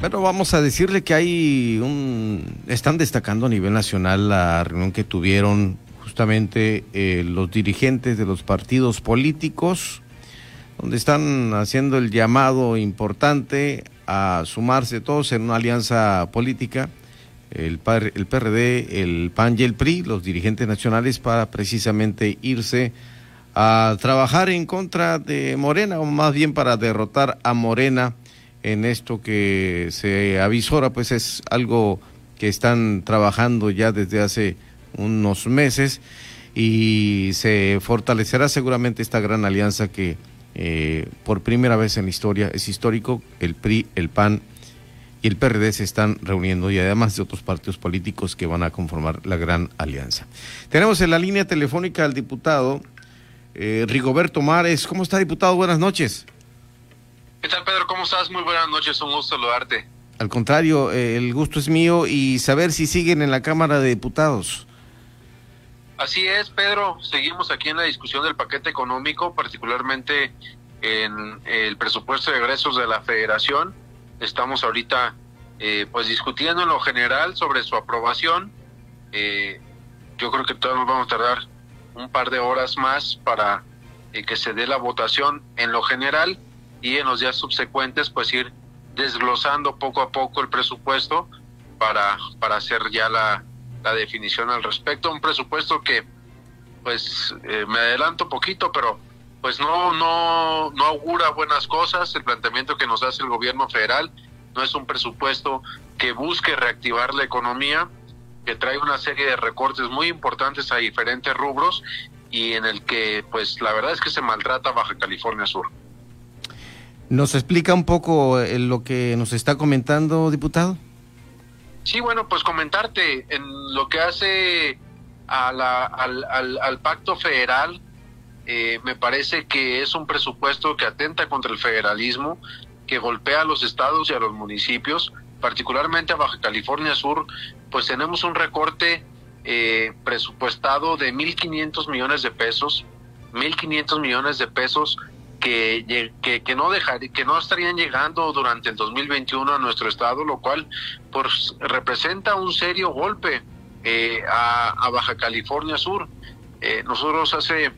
Bueno, vamos a decirle que hay un... Están destacando a nivel nacional la reunión que tuvieron justamente eh, los dirigentes de los partidos políticos, donde están haciendo el llamado importante a sumarse todos en una alianza política, el, el PRD, el PAN y el PRI, los dirigentes nacionales, para precisamente irse a trabajar en contra de Morena, o más bien para derrotar a Morena en esto que se avisora, pues es algo que están trabajando ya desde hace unos meses y se fortalecerá seguramente esta gran alianza que eh, por primera vez en la historia es histórico, el PRI, el PAN y el PRD se están reuniendo y además de otros partidos políticos que van a conformar la gran alianza. Tenemos en la línea telefónica al diputado eh, Rigoberto Mares. ¿Cómo está, diputado? Buenas noches. ¿Qué tal, Pedro? ¿Cómo estás? Muy buenas noches, un gusto saludarte. Al contrario, eh, el gusto es mío y saber si siguen en la Cámara de Diputados. Así es, Pedro. Seguimos aquí en la discusión del paquete económico, particularmente en el presupuesto de egresos de la Federación. Estamos ahorita eh, pues discutiendo en lo general sobre su aprobación. Eh, yo creo que todos nos vamos a tardar un par de horas más para que se dé la votación en lo general y en los días subsecuentes pues ir desglosando poco a poco el presupuesto para, para hacer ya la, la definición al respecto. Un presupuesto que pues eh, me adelanto poquito, pero pues no, no, no augura buenas cosas. El planteamiento que nos hace el gobierno federal no es un presupuesto que busque reactivar la economía, que trae una serie de recortes muy importantes a diferentes rubros y en el que pues la verdad es que se maltrata Baja California Sur. ¿Nos explica un poco eh, lo que nos está comentando, diputado? Sí, bueno, pues comentarte en lo que hace a la, al, al, pacto federal, eh, me parece que es un presupuesto que atenta contra el federalismo, que golpea a los estados y a los municipios, particularmente a Baja California Sur, pues tenemos un recorte eh, presupuestado de 1.500 millones de pesos, 1.500 millones de pesos que, que, que, no dejar, que no estarían llegando durante el 2021 a nuestro estado, lo cual pues, representa un serio golpe eh, a, Baja California Sur. Eh, nosotros hace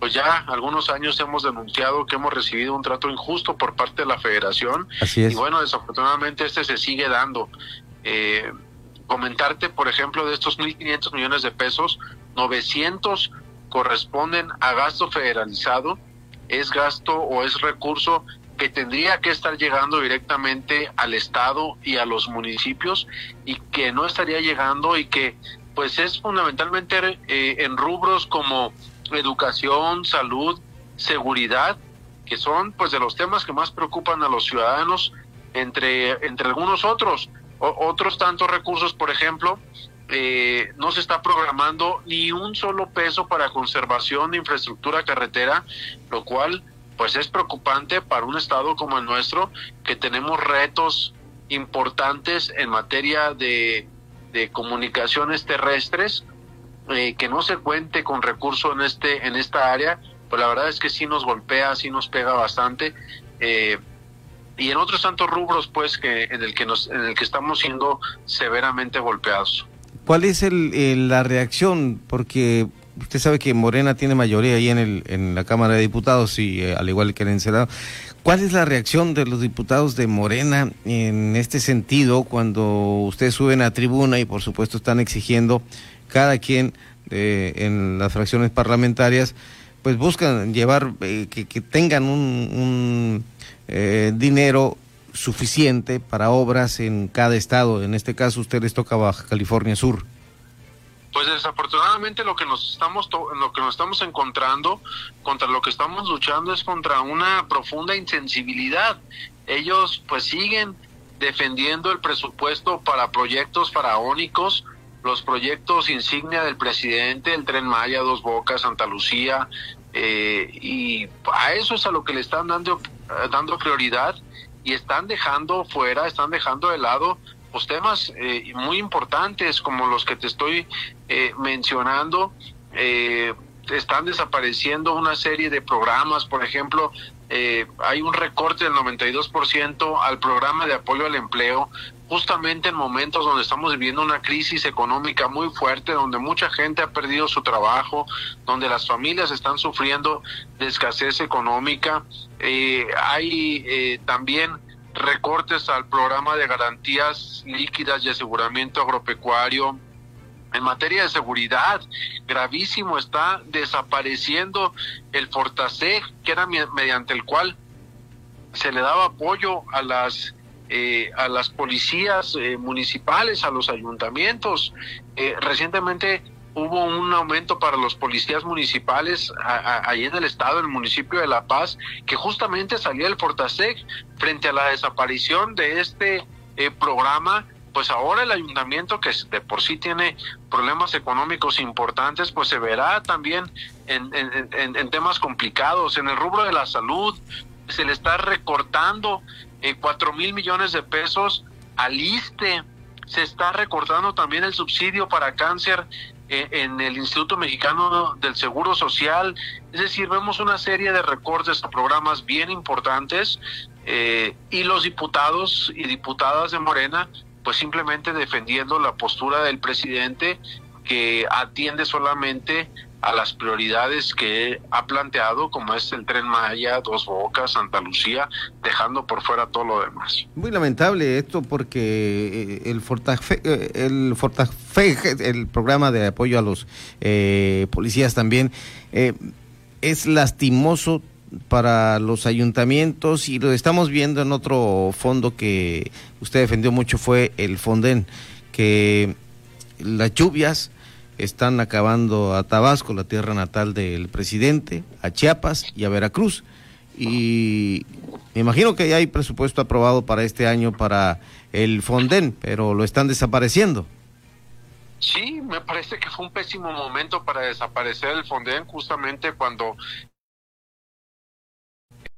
pues ya algunos años hemos denunciado que hemos recibido un trato injusto por parte de la federación y bueno, desafortunadamente este se sigue dando. Eh, comentarte, por ejemplo, de estos 1.500 millones de pesos, 900 corresponden a gasto federalizado, es gasto o es recurso que tendría que estar llegando directamente al Estado y a los municipios y que no estaría llegando y que pues es fundamentalmente eh, en rubros como educación, salud, seguridad, que son pues de los temas que más preocupan a los ciudadanos entre, entre algunos otros. otros tantos recursos, por ejemplo, eh, no se está programando ni un solo peso para conservación de infraestructura carretera, lo cual pues es preocupante para un estado como el nuestro, que tenemos retos importantes en materia de, comunicaciones terrestres, eh, que no se cuente con recursos en este en esta área, pues la verdad es que sí nos golpea, sí nos pega bastante. Eh, y en otros tantos rubros pues que en el que nos en el que estamos siendo severamente golpeados. ¿Cuál es el, la reacción? Porque usted sabe que Morena tiene mayoría ahí en, el, en la Cámara de Diputados y eh, al igual que en el Senado. ¿Cuál es la reacción de los diputados de Morena en este sentido cuando ustedes suben a tribuna y por supuesto están exigiendo cada quien eh, en las fracciones parlamentarias pues buscan llevar eh, que, tengan un, un dinero suficiente para obras en cada estado. En este caso, usted les toca Baja California Sur. Pues desafortunadamente lo que nos estamos lo que nos estamos encontrando contra lo que estamos luchando es contra una profunda insensibilidad. Ellos pues siguen defendiendo el presupuesto para proyectos faraónicos, los proyectos insignia del presidente, el Tren Maya, Dos Bocas, Santa Lucía, eh, y a eso es a lo que le están dando dando prioridad y están dejando fuera, están dejando de lado pues temas eh, muy importantes como los que te estoy eh, mencionando. Eh, están desapareciendo una serie de programas, por ejemplo, eh, hay un recorte del 92% al programa de apoyo al empleo, justamente en momentos donde estamos viviendo una crisis económica muy fuerte, donde mucha gente ha perdido su trabajo, donde las familias están sufriendo de escasez económica. Eh, hay eh, también recortes al programa de garantías líquidas y aseguramiento agropecuario, en materia de seguridad, gravísimo, está desapareciendo el Fortaseg, que era mediante el cual se le daba apoyo a las eh, a las policías eh, municipales, a los ayuntamientos. Eh, recientemente hubo un aumento para los policías municipales ahí en el estado, en el municipio de La Paz, que justamente salía el Fortaseg frente a la desaparición de este programa pues ahora el ayuntamiento que de por sí tiene problemas económicos importantes, pues se verá también en, temas complicados. En el rubro de la salud se le está recortando eh, cuatro mil millones de pesos al ISTE, se está recortando también el subsidio para cáncer eh, en el Instituto Mexicano del Seguro Social. Es decir, vemos una serie de recortes a programas bien importantes eh, y los diputados y diputadas de Morena pues simplemente defendiendo la postura del presidente que atiende solamente a las prioridades que ha planteado, como es el tren Maya, Dos Bocas, Santa Lucía, dejando por fuera todo lo demás. Muy lamentable esto porque eh, el Fortafe, eh, el Fortafe, el programa de apoyo a los eh, policías también, es lastimoso para los ayuntamientos y lo estamos viendo en otro fondo que usted defendió mucho fue el Fonden, que las lluvias están acabando a Tabasco, la tierra natal del presidente, a Chiapas y a Veracruz. Y me imagino que hay presupuesto aprobado para este año para el Fonden, pero lo están desapareciendo. Sí, me parece que fue un pésimo momento para desaparecer el Fonden justamente cuando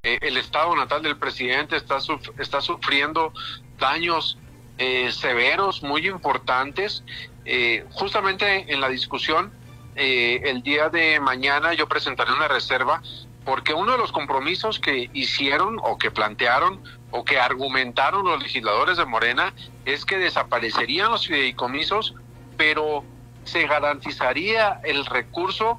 eh, el estado natal del presidente está, está sufriendo daños eh, severos, muy importantes. Eh, justamente en la discusión, el día de mañana yo presentaré una reserva porque uno de los compromisos que hicieron o que plantearon o que argumentaron los legisladores de Morena es que desaparecerían los fideicomisos, pero se garantizaría el recurso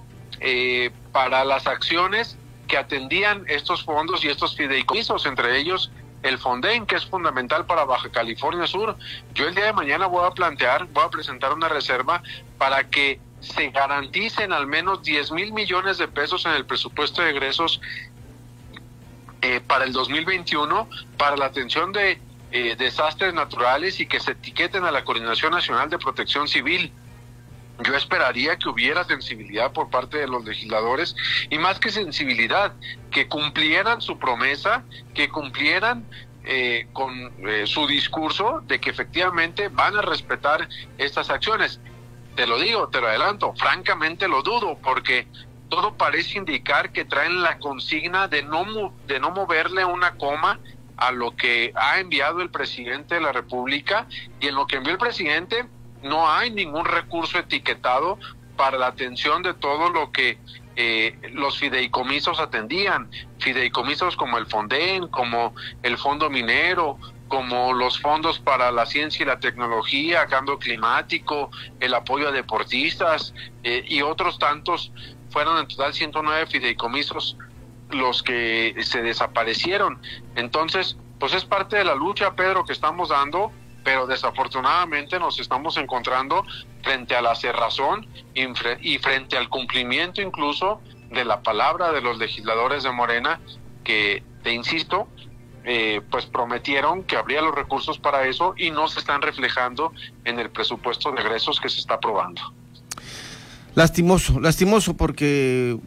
para las acciones que atendían estos fondos y estos fideicomisos, entre ellos el Fonden, que es fundamental para Baja California Sur. Yo el día de mañana voy a plantear, voy a presentar una reserva para que se garanticen al menos 10 mil millones de pesos en el presupuesto de egresos eh, para el 2021 para la atención de eh, desastres naturales y que se etiqueten a la Coordinación Nacional de Protección Civil yo esperaría que hubiera sensibilidad por parte de los legisladores y más que sensibilidad, que cumplieran su promesa, que cumplieran eh, con eh, su discurso de que efectivamente van a respetar estas acciones. Te lo digo, te lo adelanto, francamente lo dudo porque todo parece indicar que traen la consigna de no, de no moverle una coma a lo que ha enviado el presidente de la República y en lo que envió el presidente no hay ningún recurso etiquetado para la atención de todo lo que eh, los fideicomisos atendían, fideicomisos como el Fonden, como el Fondo Minero, como los fondos para la ciencia y la tecnología, cambio climático, el apoyo a deportistas eh, y otros tantos, fueron en total 109 fideicomisos los que se desaparecieron. Entonces, pues es parte de la lucha, Pedro, que estamos dando pero desafortunadamente nos estamos encontrando frente a la cerrazón y frente al cumplimiento incluso de la palabra de los legisladores de Morena que, te insisto, eh, pues prometieron que habría los recursos para eso y no se están reflejando en el presupuesto de egresos que se está aprobando. Lastimoso, lastimoso porque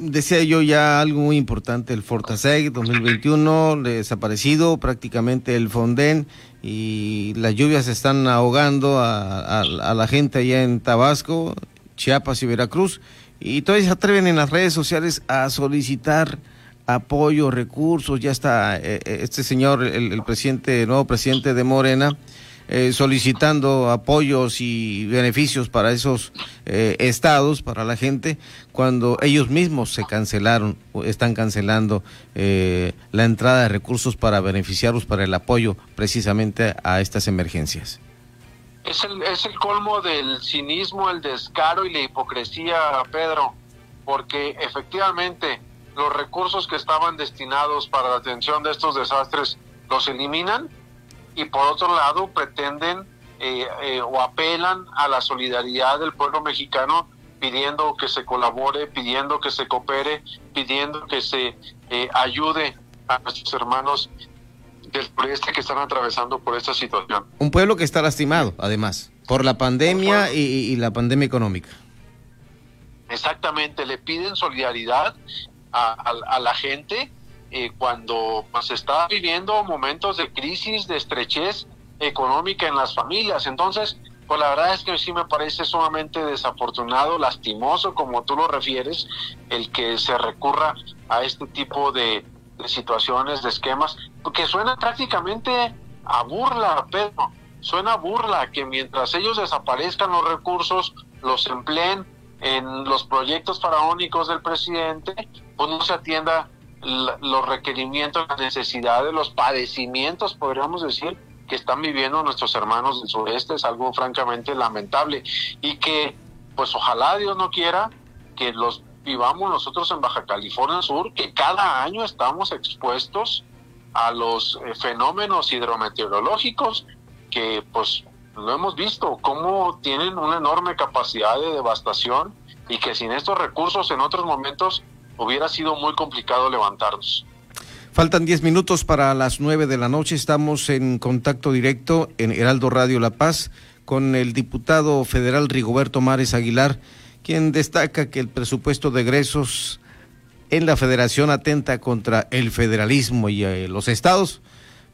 decía yo ya algo muy importante, el Fortaseg 2021 desaparecido, prácticamente el Fonden y las lluvias están ahogando a, la gente allá en Tabasco, Chiapas y Veracruz y todavía se atreven en las redes sociales a solicitar apoyo, recursos, ya está eh, eh, este señor, el, presidente, el nuevo presidente de Morena, eh, solicitando apoyos y beneficios para esos eh, estados, para la gente, cuando ellos mismos se cancelaron, están cancelando eh, la entrada de recursos para beneficiarlos para el apoyo precisamente a estas emergencias. Es el, es el colmo del cinismo, el descaro y la hipocresía, Pedro, porque efectivamente los recursos que estaban destinados para la atención de estos desastres los eliminan y por otro lado pretenden eh, eh, o apelan a la solidaridad del pueblo mexicano pidiendo que se colabore, pidiendo que se coopere, pidiendo que se eh, ayude a nuestros hermanos del sureste que están atravesando por esta situación. Un pueblo que está lastimado, además, por la pandemia y, la pandemia económica. Exactamente, le piden solidaridad a, la gente eh, cuando se pues, está viviendo momentos de crisis, de estrechez económica en las familias. Entonces, pues la verdad es que sí me parece sumamente desafortunado, lastimoso, como tú lo refieres, el que se recurra a este tipo de, situaciones, de esquemas, porque suena prácticamente a burla, Pedro. Suena a burla que mientras ellos desaparezcan los recursos, los empleen en los proyectos faraónicos del presidente, pues no se atienda los requerimientos, las necesidades, los padecimientos, podríamos decir, que están viviendo nuestros hermanos del sureste, es algo francamente lamentable. Y que, pues ojalá Dios no quiera que los vivamos nosotros en Baja California Sur, que cada año estamos expuestos a los eh, fenómenos hidrometeorológicos que pues lo hemos visto, cómo tienen una enorme capacidad de devastación y que sin estos recursos en otros momentos hubiera sido muy complicado levantarlos. Faltan 10 minutos para las 9 de la noche. Estamos en contacto directo en Heraldo Radio La Paz con el diputado federal Rigoberto Mares Aguilar, quien destaca que el presupuesto de egresos en la federación atenta contra el federalismo y eh, los estados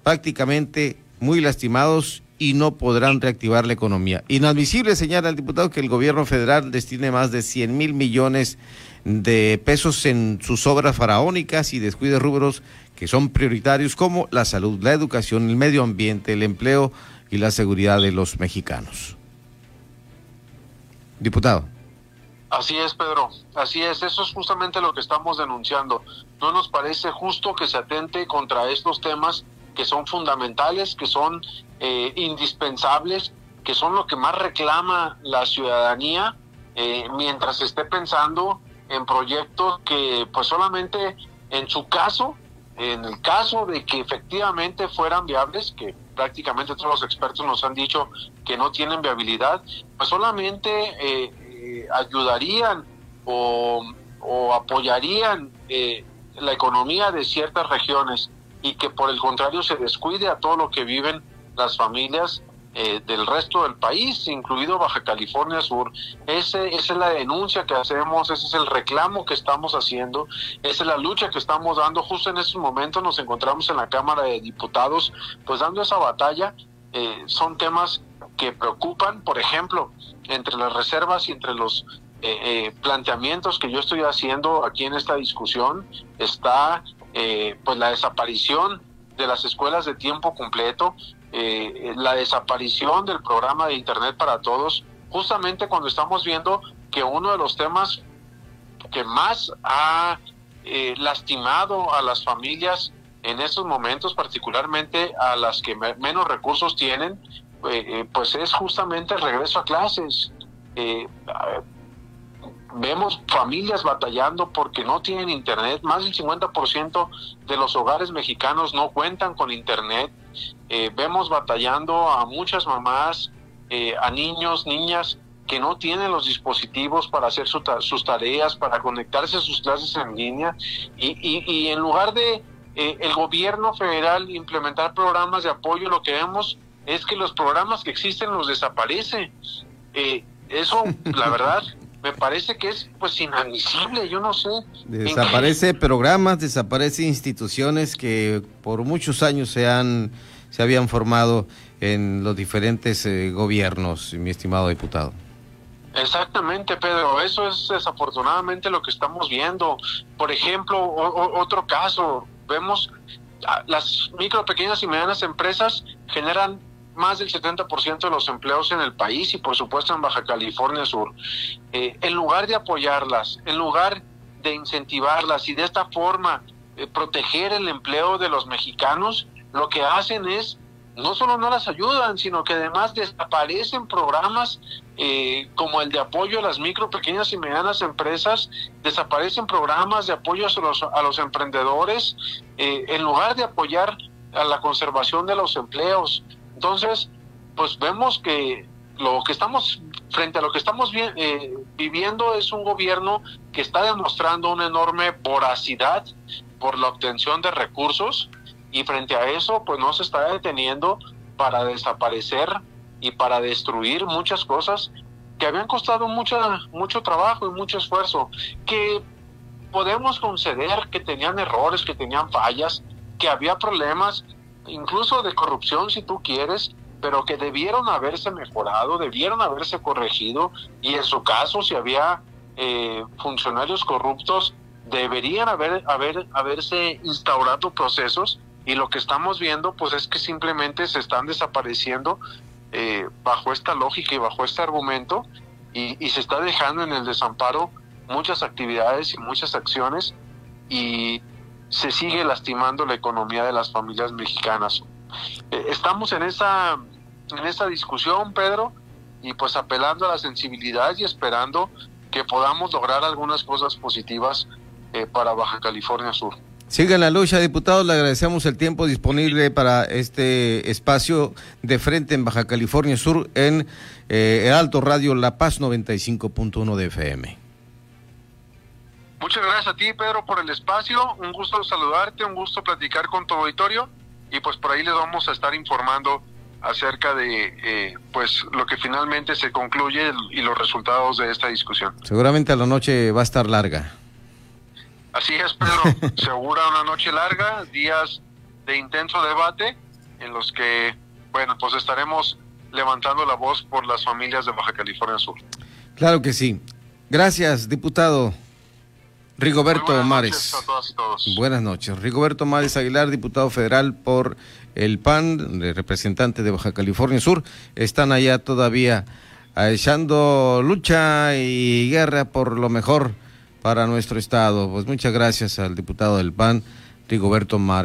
prácticamente muy lastimados y no podrán reactivar la economía. Inadmisible, señala el diputado, que el gobierno federal destine más de 100 mil millones de pesos en sus obras faraónicas y descuide rubros que son prioritarios como la salud, la educación, el medio ambiente, el empleo y la seguridad de los mexicanos. Diputado. Así es, Pedro. Así es. Eso es justamente lo que estamos denunciando. No nos parece justo que se atente contra estos temas que son fundamentales, que son eh, indispensables, que son lo que más reclama la ciudadanía, eh, mientras esté pensando en proyectos que pues solamente en su caso, en el caso de que efectivamente fueran viables, que prácticamente todos los expertos nos han dicho que no tienen viabilidad, pues solamente eh, ayudarían o, o apoyarían la economía de ciertas regiones y que por el contrario se descuide a todo lo que viven las familias eh, del resto del país, incluido Baja California Sur. Ese, esa es la denuncia que hacemos, ese es el reclamo que estamos haciendo, esa es la lucha que estamos dando. Justo en estos momentos nos encontramos en la Cámara de Diputados, pues dando esa batalla. Eh, son temas que preocupan, por ejemplo, entre las reservas y entre los eh, planteamientos que yo estoy haciendo aquí en esta discusión está pues la desaparición de las escuelas de tiempo completo, eh, la desaparición del programa de Internet para Todos, justamente cuando estamos viendo que uno de los temas que más ha eh, lastimado a las familias en estos momentos, particularmente a las que menos recursos tienen, eh, pues es justamente el regreso a clases vemos familias batallando porque no tienen internet. Más del 50% de los hogares mexicanos no cuentan con internet. Eh, vemos batallando a muchas mamás, eh, a niños, niñas que no tienen los dispositivos para hacer sus tareas, para conectarse a sus clases en línea. Y, en lugar de eh, el gobierno federal implementar programas de apoyo, lo que vemos es que los programas que existen los desaparece. eso, la verdad, me parece que es pues inadmisible, yo no sé. Desaparece programas, desaparece instituciones que por muchos años se han se habían formado en los diferentes eh, gobiernos, mi estimado diputado. Exactamente, Pedro. Eso es desafortunadamente lo que estamos viendo. Por ejemplo, otro caso, vemos las micro, pequeñas y medianas empresas generan más del 70% de los empleos en el país y por supuesto en Baja California Sur. Eh, en lugar de apoyarlas, en lugar de incentivarlas y de esta forma eh, proteger el empleo de los mexicanos, lo que hacen es no solo no las ayudan, sino que además desaparecen programas eh, como el de apoyo a las micro, pequeñas y medianas empresas, desaparecen programas de apoyo a los, a los emprendedores, eh, en lugar de apoyar a la conservación de los empleos. Entonces, pues vemos que lo que estamos frente a lo que estamos eh, viviendo es un gobierno que está demostrando una enorme voracidad por la obtención de recursos y frente a eso pues no se está deteniendo para desaparecer y para destruir muchas cosas que habían costado mucho, mucho trabajo y mucho esfuerzo, que podemos conceder que tenían errores, que tenían fallas, que había problemas, incluso de corrupción si tú quieres, pero que debieron haberse mejorado, debieron haberse corregido y en su caso si había eh, funcionarios corruptos, deberían haber, haber, haberse instaurado procesos y lo que estamos viendo pues es que simplemente se están desapareciendo eh, bajo esta lógica y bajo este argumento y, se está dejando en el desamparo muchas actividades y muchas acciones y se sigue lastimando la economía de las familias mexicanas. Eh, estamos en esa, en esa discusión, Pedro, y pues apelando a la sensibilidad y esperando que podamos lograr algunas cosas positivas eh, para Baja California Sur. Siga la lucha, diputado. Le agradecemos el tiempo disponible para este espacio de frente en Baja California Sur en eh, Alto Radio La Paz 95.1 de FM. Muchas gracias a ti, Pedro, por el espacio. Un gusto saludarte, un gusto platicar con tu auditorio y pues por ahí les vamos a estar informando acerca de eh, pues lo que finalmente se concluye y los resultados de esta discusión. Seguramente a la noche va a estar larga. Así es, Pedro. Se augura una noche larga, días de intenso debate en los que, bueno, pues estaremos levantando la voz por las familias de Baja California Sur. Claro que sí. Gracias, diputado. Rigoberto buenas Mares. Noches a todas y todos. Buenas noches. Rigoberto Mares Aguilar, diputado federal por el PAN, representante de Baja California Sur. Están allá todavía echando lucha y guerra por lo mejor para nuestro estado. Pues muchas gracias al diputado del PAN, Rigoberto Mares.